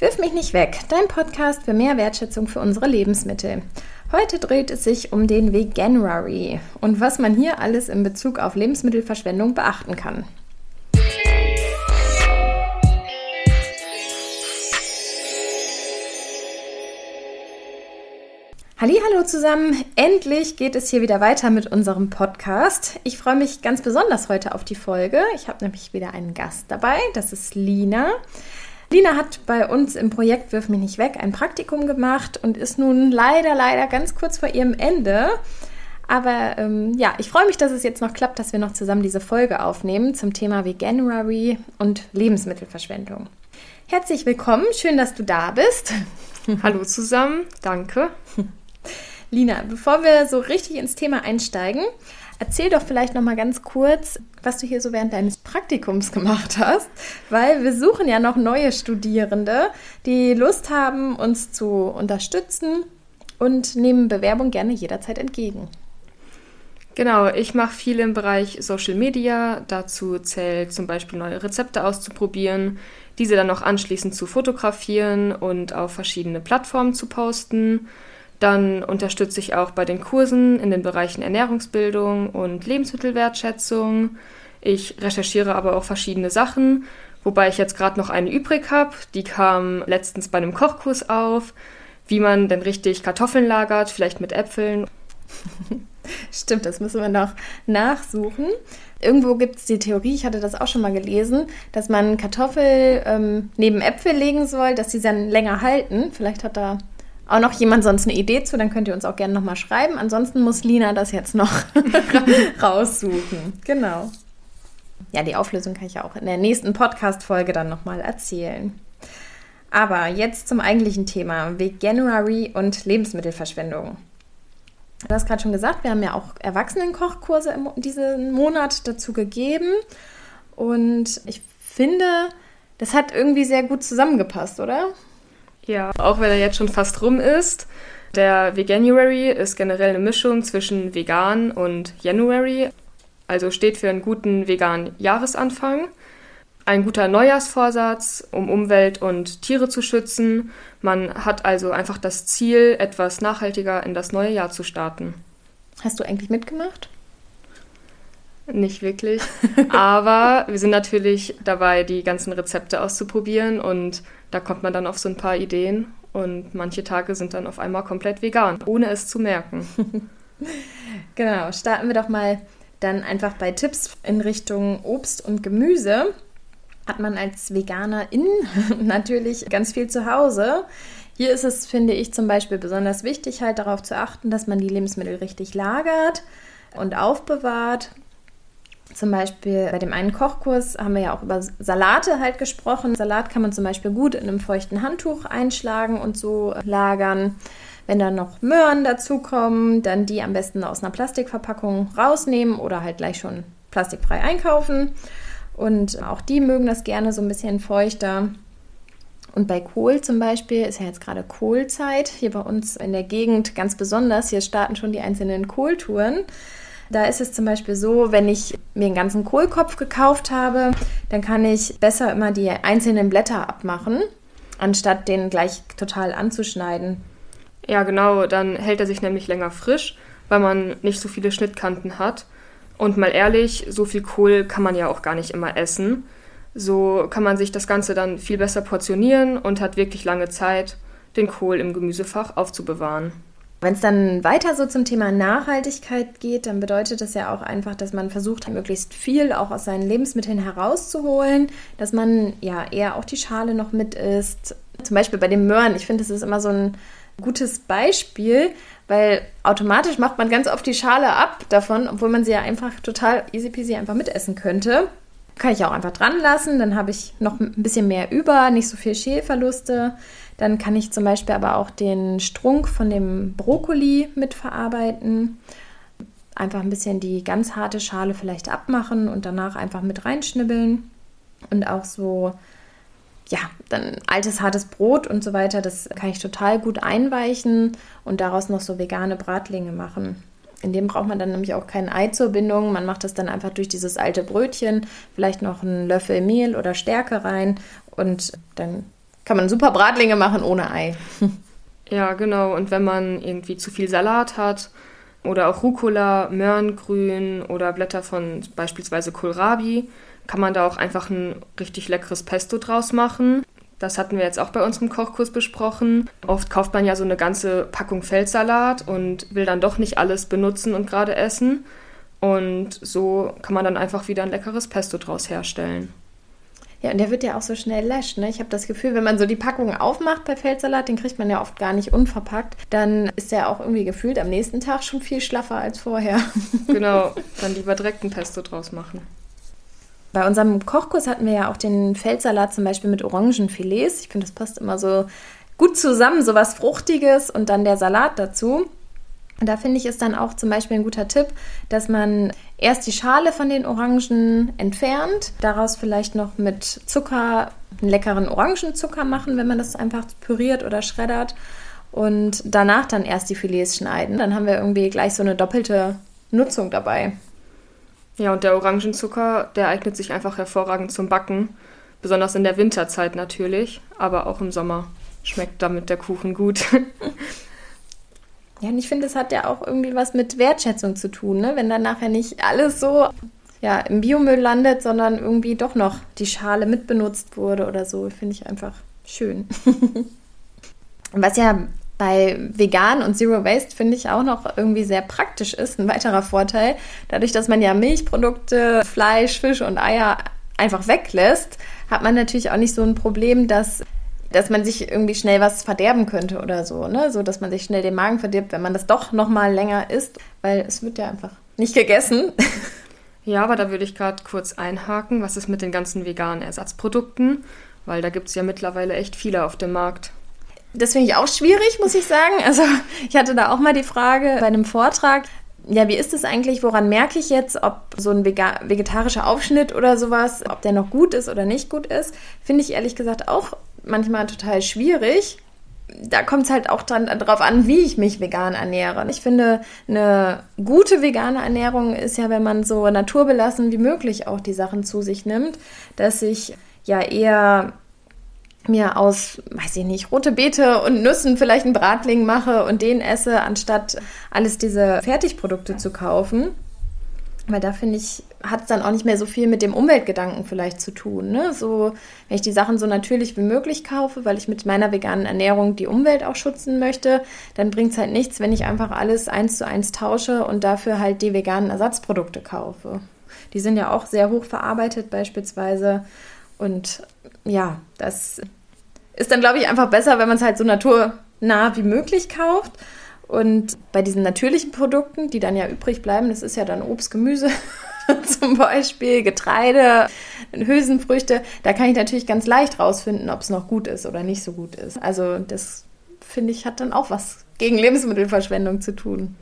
Wirf mich nicht weg, dein Podcast für mehr Wertschätzung für unsere Lebensmittel. Heute dreht es sich um den Veganuary und was man hier alles in Bezug auf Lebensmittelverschwendung beachten kann. Hallo zusammen, endlich geht es hier wieder weiter mit unserem Podcast. Ich freue mich ganz besonders heute auf die Folge. Ich habe nämlich wieder einen Gast dabei, das ist Lina. Lina hat bei uns im Projekt Wirf mich nicht weg ein Praktikum gemacht und ist nun leider, leider ganz kurz vor ihrem Ende. Aber ähm, ja, ich freue mich, dass es jetzt noch klappt, dass wir noch zusammen diese Folge aufnehmen zum Thema Veganuary und Lebensmittelverschwendung. Herzlich willkommen, schön, dass du da bist. Hallo zusammen, danke. Lina, bevor wir so richtig ins Thema einsteigen, Erzähl doch vielleicht noch mal ganz kurz, was du hier so während deines Praktikums gemacht hast, weil wir suchen ja noch neue Studierende, die Lust haben, uns zu unterstützen und nehmen Bewerbung gerne jederzeit entgegen. Genau, ich mache viel im Bereich Social Media. Dazu zählt zum Beispiel neue Rezepte auszuprobieren, diese dann noch anschließend zu fotografieren und auf verschiedene Plattformen zu posten. Dann unterstütze ich auch bei den Kursen in den Bereichen Ernährungsbildung und Lebensmittelwertschätzung. Ich recherchiere aber auch verschiedene Sachen, wobei ich jetzt gerade noch eine übrig habe. Die kam letztens bei einem Kochkurs auf, wie man denn richtig Kartoffeln lagert, vielleicht mit Äpfeln. Stimmt, das müssen wir noch nachsuchen. Irgendwo gibt es die Theorie, ich hatte das auch schon mal gelesen, dass man Kartoffel ähm, neben Äpfel legen soll, dass sie dann länger halten. Vielleicht hat da auch noch jemand sonst eine Idee zu, dann könnt ihr uns auch gerne nochmal schreiben. Ansonsten muss Lina das jetzt noch raussuchen. Genau. Ja, die Auflösung kann ich ja auch in der nächsten Podcast-Folge dann nochmal erzählen. Aber jetzt zum eigentlichen Thema: Veganuary und Lebensmittelverschwendung. Du hast gerade schon gesagt, wir haben ja auch Erwachsenenkochkurse diesen Monat dazu gegeben. Und ich finde, das hat irgendwie sehr gut zusammengepasst, oder? Ja, auch wenn er jetzt schon fast rum ist. Der Veganuary ist generell eine Mischung zwischen vegan und January, also steht für einen guten veganen Jahresanfang. Ein guter Neujahrsvorsatz, um Umwelt und Tiere zu schützen. Man hat also einfach das Ziel, etwas nachhaltiger in das neue Jahr zu starten. Hast du eigentlich mitgemacht? Nicht wirklich. Aber wir sind natürlich dabei, die ganzen Rezepte auszuprobieren und da kommt man dann auf so ein paar Ideen und manche Tage sind dann auf einmal komplett vegan, ohne es zu merken. genau, starten wir doch mal dann einfach bei Tipps in Richtung Obst und Gemüse. Hat man als Veganerin natürlich ganz viel zu Hause. Hier ist es, finde ich, zum Beispiel besonders wichtig, halt darauf zu achten, dass man die Lebensmittel richtig lagert und aufbewahrt. Zum Beispiel bei dem einen Kochkurs haben wir ja auch über Salate halt gesprochen. Salat kann man zum Beispiel gut in einem feuchten Handtuch einschlagen und so lagern. Wenn dann noch Möhren dazukommen, dann die am besten aus einer Plastikverpackung rausnehmen oder halt gleich schon plastikfrei einkaufen. Und auch die mögen das gerne so ein bisschen feuchter. Und bei Kohl zum Beispiel ist ja jetzt gerade Kohlzeit. Hier bei uns in der Gegend ganz besonders. Hier starten schon die einzelnen Kohltouren. Da ist es zum Beispiel so, wenn ich mir einen ganzen Kohlkopf gekauft habe, dann kann ich besser immer die einzelnen Blätter abmachen, anstatt den gleich total anzuschneiden. Ja, genau, dann hält er sich nämlich länger frisch, weil man nicht so viele Schnittkanten hat. Und mal ehrlich, so viel Kohl kann man ja auch gar nicht immer essen. So kann man sich das Ganze dann viel besser portionieren und hat wirklich lange Zeit, den Kohl im Gemüsefach aufzubewahren. Wenn es dann weiter so zum Thema Nachhaltigkeit geht, dann bedeutet das ja auch einfach, dass man versucht, möglichst viel auch aus seinen Lebensmitteln herauszuholen, dass man ja eher auch die Schale noch mit isst. Zum Beispiel bei den Möhren. Ich finde, das ist immer so ein gutes Beispiel, weil automatisch macht man ganz oft die Schale ab davon, obwohl man sie ja einfach total easy peasy einfach mitessen könnte. Kann ich auch einfach dran lassen, dann habe ich noch ein bisschen mehr über, nicht so viel Schälverluste. Dann kann ich zum Beispiel aber auch den Strunk von dem Brokkoli mitverarbeiten. Einfach ein bisschen die ganz harte Schale vielleicht abmachen und danach einfach mit reinschnibbeln. Und auch so, ja, dann altes hartes Brot und so weiter, das kann ich total gut einweichen und daraus noch so vegane Bratlinge machen. In dem braucht man dann nämlich auch kein Ei zur Bindung. Man macht das dann einfach durch dieses alte Brötchen, vielleicht noch einen Löffel Mehl oder Stärke rein und dann kann man super Bratlinge machen ohne Ei. Ja, genau. Und wenn man irgendwie zu viel Salat hat oder auch Rucola, Möhrengrün oder Blätter von beispielsweise Kohlrabi, kann man da auch einfach ein richtig leckeres Pesto draus machen. Das hatten wir jetzt auch bei unserem Kochkurs besprochen. Oft kauft man ja so eine ganze Packung Feldsalat und will dann doch nicht alles benutzen und gerade essen. Und so kann man dann einfach wieder ein leckeres Pesto draus herstellen. Ja, und der wird ja auch so schnell löscht. Ne? Ich habe das Gefühl, wenn man so die Packung aufmacht bei Feldsalat, den kriegt man ja oft gar nicht unverpackt, dann ist der auch irgendwie gefühlt am nächsten Tag schon viel schlaffer als vorher. Genau, dann lieber direkt ein Pesto draus machen. Bei unserem Kochkurs hatten wir ja auch den Feldsalat zum Beispiel mit Orangenfilets. Ich finde, das passt immer so gut zusammen, so was Fruchtiges und dann der Salat dazu. Und da finde ich es dann auch zum Beispiel ein guter Tipp, dass man erst die Schale von den Orangen entfernt, daraus vielleicht noch mit Zucker einen leckeren Orangenzucker machen, wenn man das einfach püriert oder schreddert und danach dann erst die Filets schneiden. Dann haben wir irgendwie gleich so eine doppelte Nutzung dabei. Ja, und der Orangenzucker, der eignet sich einfach hervorragend zum Backen, besonders in der Winterzeit natürlich, aber auch im Sommer schmeckt damit der Kuchen gut. Ja, und ich finde, es hat ja auch irgendwie was mit Wertschätzung zu tun, ne? wenn dann nachher nicht alles so ja, im Biomüll landet, sondern irgendwie doch noch die Schale mitbenutzt wurde oder so. Finde ich einfach schön. was ja bei vegan und Zero Waste finde ich auch noch irgendwie sehr praktisch ist, ein weiterer Vorteil. Dadurch, dass man ja Milchprodukte, Fleisch, Fisch und Eier einfach weglässt, hat man natürlich auch nicht so ein Problem, dass dass man sich irgendwie schnell was verderben könnte oder so, ne? So, dass man sich schnell den Magen verdirbt, wenn man das doch noch mal länger isst, weil es wird ja einfach nicht gegessen. Ja, aber da würde ich gerade kurz einhaken. Was ist mit den ganzen veganen Ersatzprodukten? Weil da gibt es ja mittlerweile echt viele auf dem Markt. Das finde ich auch schwierig, muss ich sagen. Also ich hatte da auch mal die Frage bei einem Vortrag, ja, wie ist es eigentlich? Woran merke ich jetzt, ob so ein vegetarischer Aufschnitt oder sowas, ob der noch gut ist oder nicht gut ist? Finde ich ehrlich gesagt auch manchmal total schwierig. Da kommt es halt auch dann darauf an, wie ich mich vegan ernähre. Ich finde, eine gute vegane Ernährung ist ja, wenn man so naturbelassen wie möglich auch die Sachen zu sich nimmt, dass ich ja eher mir aus, weiß ich nicht, rote Beete und Nüssen vielleicht einen Bratling mache und den esse, anstatt alles diese Fertigprodukte zu kaufen. Weil da finde ich, hat es dann auch nicht mehr so viel mit dem Umweltgedanken vielleicht zu tun. Ne? So, wenn ich die Sachen so natürlich wie möglich kaufe, weil ich mit meiner veganen Ernährung die Umwelt auch schützen möchte, dann bringt es halt nichts, wenn ich einfach alles eins zu eins tausche und dafür halt die veganen Ersatzprodukte kaufe. Die sind ja auch sehr hoch verarbeitet beispielsweise. Und ja, das ist dann, glaube ich, einfach besser, wenn man es halt so naturnah wie möglich kauft. Und bei diesen natürlichen Produkten, die dann ja übrig bleiben, das ist ja dann Obst, Gemüse zum Beispiel, Getreide, Hülsenfrüchte, da kann ich natürlich ganz leicht rausfinden, ob es noch gut ist oder nicht so gut ist. Also das finde ich hat dann auch was gegen Lebensmittelverschwendung zu tun.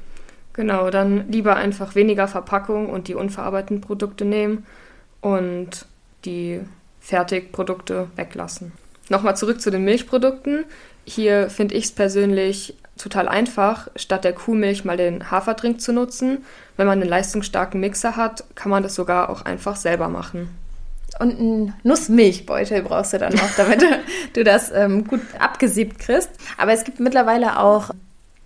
Genau, dann lieber einfach weniger Verpackung und die unverarbeiteten Produkte nehmen und die Fertigprodukte weglassen. Nochmal zurück zu den Milchprodukten. Hier finde ich es persönlich total einfach, statt der Kuhmilch mal den Haferdrink zu nutzen. Wenn man einen leistungsstarken Mixer hat, kann man das sogar auch einfach selber machen. Und einen Nussmilchbeutel brauchst du dann noch, damit du das ähm, gut abgesiebt kriegst. Aber es gibt mittlerweile auch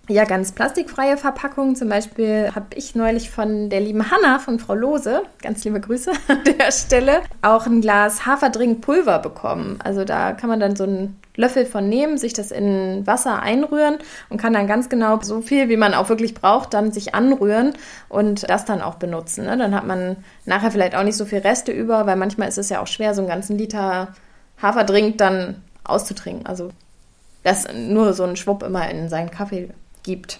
ja, ganz plastikfreie Verpackungen. Zum Beispiel habe ich neulich von der lieben Hanna von Frau Lose, ganz liebe Grüße an der Stelle, auch ein Glas Haferdrinkpulver bekommen. Also da kann man dann so einen Löffel von nehmen, sich das in Wasser einrühren und kann dann ganz genau so viel, wie man auch wirklich braucht, dann sich anrühren und das dann auch benutzen. Ne? Dann hat man nachher vielleicht auch nicht so viel Reste über, weil manchmal ist es ja auch schwer, so einen ganzen Liter Haferdrink dann auszutrinken. Also das nur so ein Schwupp immer in seinen Kaffee gibt.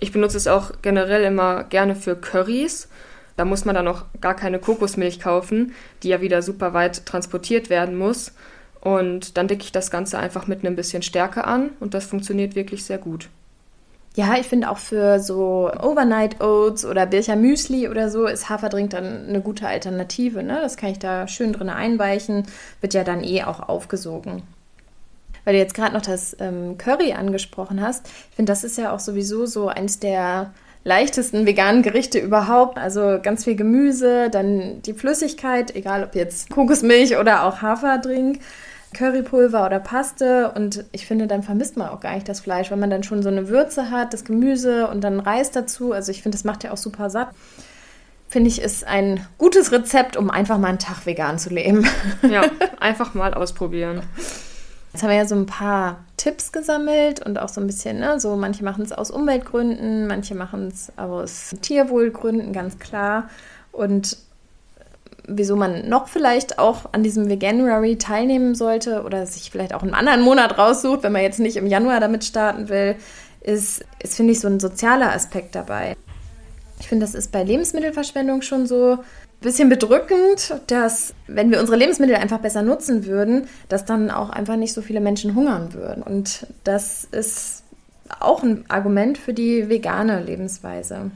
Ich benutze es auch generell immer gerne für Currys. Da muss man dann auch gar keine Kokosmilch kaufen, die ja wieder super weit transportiert werden muss. Und dann decke ich das Ganze einfach mit einem bisschen Stärke an und das funktioniert wirklich sehr gut. Ja, ich finde auch für so Overnight Oats oder Bircher Müsli oder so ist Haferdrink dann eine gute Alternative. Ne? Das kann ich da schön drin einweichen, wird ja dann eh auch aufgesogen weil du jetzt gerade noch das ähm, Curry angesprochen hast. Ich finde, das ist ja auch sowieso so eins der leichtesten veganen Gerichte überhaupt. Also ganz viel Gemüse, dann die Flüssigkeit, egal ob jetzt Kokosmilch oder auch Haferdrink. Currypulver oder Paste und ich finde, dann vermisst man auch gar nicht das Fleisch, weil man dann schon so eine Würze hat, das Gemüse und dann Reis dazu. Also ich finde, das macht ja auch super satt. Finde ich, ist ein gutes Rezept, um einfach mal einen Tag vegan zu leben. Ja, einfach mal ausprobieren. Jetzt haben wir ja so ein paar Tipps gesammelt und auch so ein bisschen, ne, so manche machen es aus Umweltgründen, manche machen es aus Tierwohlgründen, ganz klar. Und wieso man noch vielleicht auch an diesem Veganuary teilnehmen sollte oder sich vielleicht auch einen anderen Monat raussucht, wenn man jetzt nicht im Januar damit starten will, ist, ist finde ich, so ein sozialer Aspekt dabei. Ich finde, das ist bei Lebensmittelverschwendung schon so bisschen bedrückend, dass wenn wir unsere Lebensmittel einfach besser nutzen würden, dass dann auch einfach nicht so viele Menschen hungern würden. Und das ist auch ein Argument für die vegane Lebensweise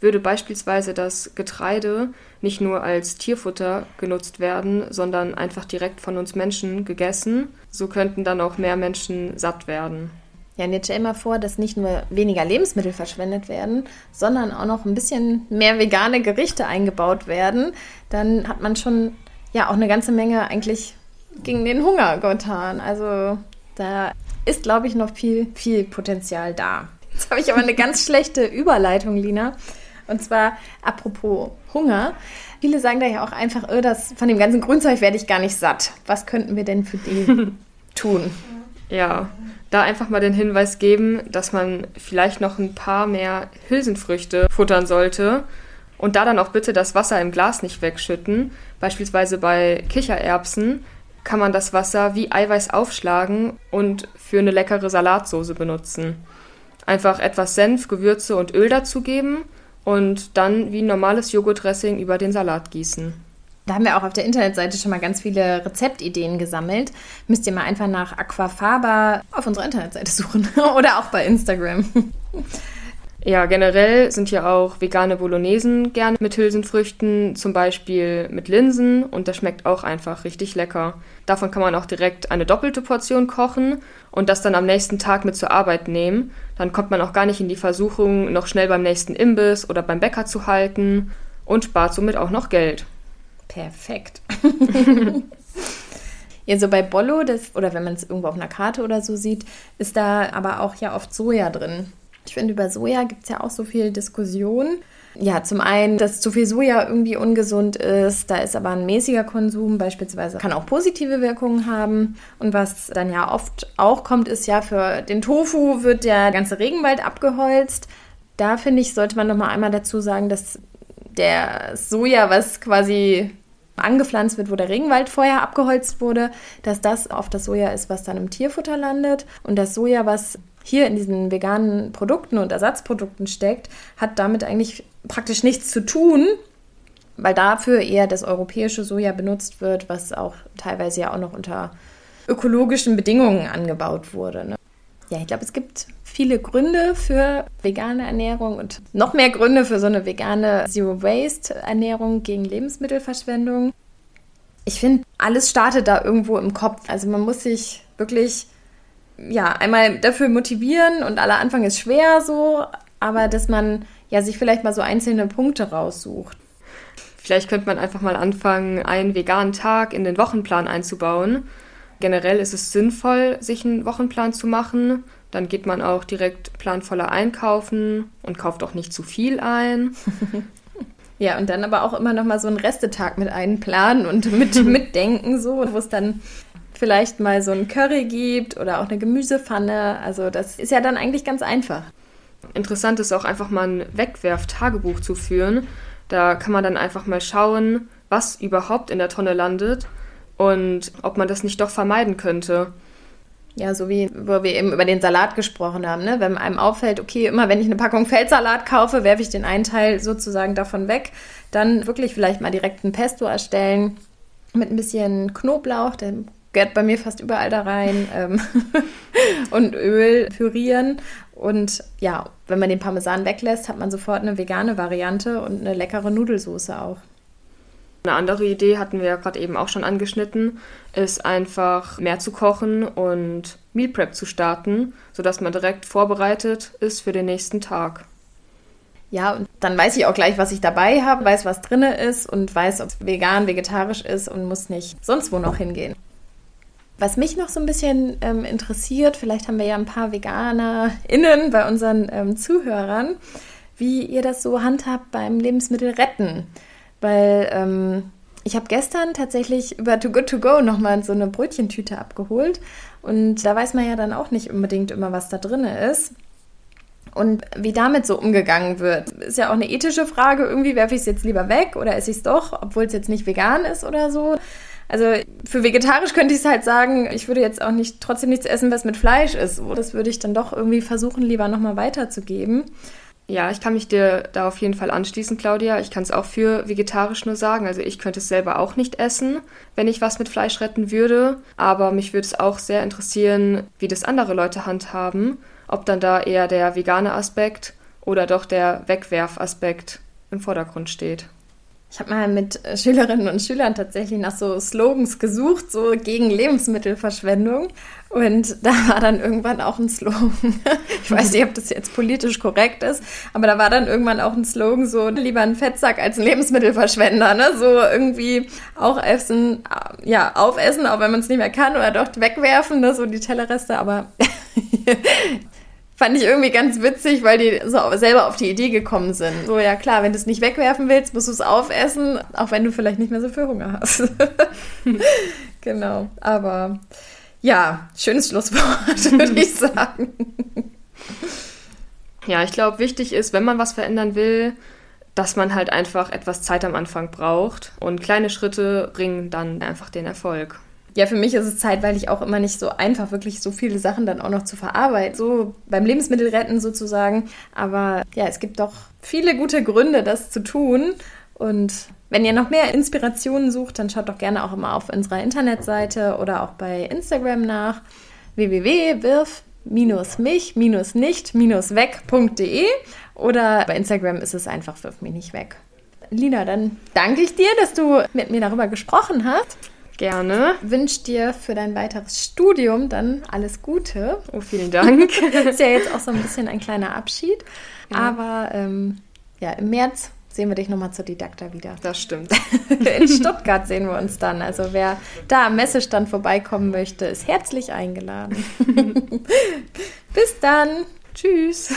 würde beispielsweise das Getreide nicht nur als Tierfutter genutzt werden, sondern einfach direkt von uns Menschen gegessen. So könnten dann auch mehr Menschen satt werden. Ja, und jetzt stell dir mal vor, dass nicht nur weniger Lebensmittel verschwendet werden, sondern auch noch ein bisschen mehr vegane Gerichte eingebaut werden. Dann hat man schon ja auch eine ganze Menge eigentlich gegen den Hunger getan. Also da ist, glaube ich, noch viel, viel Potenzial da. Jetzt habe ich aber eine ganz schlechte Überleitung, Lina. Und zwar apropos Hunger. Viele sagen da ja auch einfach, oh, das, von dem ganzen Grünzeug werde ich gar nicht satt. Was könnten wir denn für die tun? Ja, da einfach mal den Hinweis geben, dass man vielleicht noch ein paar mehr Hülsenfrüchte futtern sollte. Und da dann auch bitte das Wasser im Glas nicht wegschütten. Beispielsweise bei Kichererbsen kann man das Wasser wie Eiweiß aufschlagen und für eine leckere Salatsoße benutzen. Einfach etwas Senf, Gewürze und Öl dazugeben und dann wie normales Joghurtdressing über den Salat gießen. Da haben wir auch auf der Internetseite schon mal ganz viele Rezeptideen gesammelt. Müsst ihr mal einfach nach Aquafaba auf unserer Internetseite suchen oder auch bei Instagram. Ja, generell sind ja auch vegane Bolognesen gerne mit Hülsenfrüchten, zum Beispiel mit Linsen und das schmeckt auch einfach richtig lecker. Davon kann man auch direkt eine doppelte Portion kochen und das dann am nächsten Tag mit zur Arbeit nehmen. Dann kommt man auch gar nicht in die Versuchung, noch schnell beim nächsten Imbiss oder beim Bäcker zu halten und spart somit auch noch Geld. Perfekt. Ja, so bei Bollo, das, oder wenn man es irgendwo auf einer Karte oder so sieht, ist da aber auch ja oft Soja drin. Ich finde, über Soja gibt es ja auch so viel Diskussion. Ja, zum einen, dass zu viel Soja irgendwie ungesund ist, da ist aber ein mäßiger Konsum beispielsweise, kann auch positive Wirkungen haben. Und was dann ja oft auch kommt, ist ja, für den Tofu wird der ganze Regenwald abgeholzt. Da finde ich, sollte man nochmal einmal dazu sagen, dass der Soja, was quasi angepflanzt wird, wo der Regenwald vorher abgeholzt wurde, dass das oft das Soja ist, was dann im Tierfutter landet. Und das Soja, was hier in diesen veganen Produkten und Ersatzprodukten steckt, hat damit eigentlich praktisch nichts zu tun, weil dafür eher das europäische Soja benutzt wird, was auch teilweise ja auch noch unter ökologischen Bedingungen angebaut wurde. Ne? Ja, ich glaube, es gibt viele Gründe für vegane Ernährung und noch mehr Gründe für so eine vegane Zero-Waste-Ernährung gegen Lebensmittelverschwendung. Ich finde, alles startet da irgendwo im Kopf. Also man muss sich wirklich ja, einmal dafür motivieren und aller Anfang ist schwer so, aber dass man ja sich vielleicht mal so einzelne Punkte raussucht. Vielleicht könnte man einfach mal anfangen, einen veganen Tag in den Wochenplan einzubauen. Generell ist es sinnvoll, sich einen Wochenplan zu machen. Dann geht man auch direkt planvoller einkaufen und kauft auch nicht zu viel ein. Ja, und dann aber auch immer noch mal so einen Restetag mit einplanen und mit mitdenken, so, wo es dann vielleicht mal so ein Curry gibt oder auch eine Gemüsepfanne. Also das ist ja dann eigentlich ganz einfach. Interessant ist auch einfach mal ein Wegwerf-Tagebuch zu führen. Da kann man dann einfach mal schauen, was überhaupt in der Tonne landet und ob man das nicht doch vermeiden könnte. Ja, so wie wo wir eben über den Salat gesprochen haben, ne? Wenn einem auffällt, okay, immer wenn ich eine Packung Feldsalat kaufe, werfe ich den einen Teil sozusagen davon weg, dann wirklich vielleicht mal direkt ein Pesto erstellen mit ein bisschen Knoblauch, dem gehört bei mir fast überall da rein. Ähm, und Öl pürieren. Und ja, wenn man den Parmesan weglässt, hat man sofort eine vegane Variante und eine leckere Nudelsoße auch. Eine andere Idee hatten wir ja gerade eben auch schon angeschnitten, ist einfach mehr zu kochen und Meal Prep zu starten, sodass man direkt vorbereitet ist für den nächsten Tag. Ja, und dann weiß ich auch gleich, was ich dabei habe, weiß, was drin ist und weiß, ob es vegan, vegetarisch ist und muss nicht sonst wo noch hingehen. Was mich noch so ein bisschen ähm, interessiert, vielleicht haben wir ja ein paar VeganerInnen bei unseren ähm, Zuhörern, wie ihr das so handhabt beim Lebensmittelretten. Weil ähm, ich habe gestern tatsächlich über Too Good To Go nochmal so eine Brötchentüte abgeholt. Und da weiß man ja dann auch nicht unbedingt immer, was da drin ist. Und wie damit so umgegangen wird, ist ja auch eine ethische Frage. Irgendwie werfe ich es jetzt lieber weg oder esse ich es doch, obwohl es jetzt nicht vegan ist oder so. Also für vegetarisch könnte ich es halt sagen, ich würde jetzt auch nicht trotzdem nichts essen, was mit Fleisch ist. Das würde ich dann doch irgendwie versuchen, lieber nochmal weiterzugeben. Ja, ich kann mich dir da auf jeden Fall anschließen, Claudia. Ich kann es auch für vegetarisch nur sagen. Also ich könnte es selber auch nicht essen, wenn ich was mit Fleisch retten würde. Aber mich würde es auch sehr interessieren, wie das andere Leute handhaben. Ob dann da eher der vegane Aspekt oder doch der Wegwerfaspekt im Vordergrund steht. Ich habe mal mit äh, Schülerinnen und Schülern tatsächlich nach so Slogans gesucht, so gegen Lebensmittelverschwendung. Und da war dann irgendwann auch ein Slogan. Ich weiß nicht, ob das jetzt politisch korrekt ist, aber da war dann irgendwann auch ein Slogan so, lieber ein Fettsack als ein Lebensmittelverschwender. Ne? So irgendwie auch essen, ja, aufessen, auch wenn man es nicht mehr kann oder doch wegwerfen, ne? so die Tellerreste. Aber fand ich irgendwie ganz witzig, weil die so selber auf die Idee gekommen sind. So, ja klar, wenn du es nicht wegwerfen willst, musst du es aufessen, auch wenn du vielleicht nicht mehr so viel Hunger hast. genau, aber ja, schönes Schlusswort, würde ich sagen. Ja, ich glaube, wichtig ist, wenn man was verändern will, dass man halt einfach etwas Zeit am Anfang braucht und kleine Schritte bringen dann einfach den Erfolg ja, für mich ist es zeitweilig auch immer nicht so einfach, wirklich so viele Sachen dann auch noch zu verarbeiten. So beim Lebensmittelretten sozusagen. Aber ja, es gibt doch viele gute Gründe, das zu tun. Und wenn ihr noch mehr Inspirationen sucht, dann schaut doch gerne auch immer auf unserer Internetseite oder auch bei Instagram nach www.wirf-mich-nicht-weg.de oder bei Instagram ist es einfach wirf mich nicht weg. Lina, dann danke ich dir, dass du mit mir darüber gesprochen hast. Gerne. Wünsche dir für dein weiteres Studium dann alles Gute. Oh, vielen Dank. ist ja jetzt auch so ein bisschen ein kleiner Abschied. Ja. Aber ähm, ja, im März sehen wir dich nochmal zur Didakta wieder. Das stimmt. In Stuttgart sehen wir uns dann. Also wer da am Messestand vorbeikommen möchte, ist herzlich eingeladen. Bis dann. Tschüss.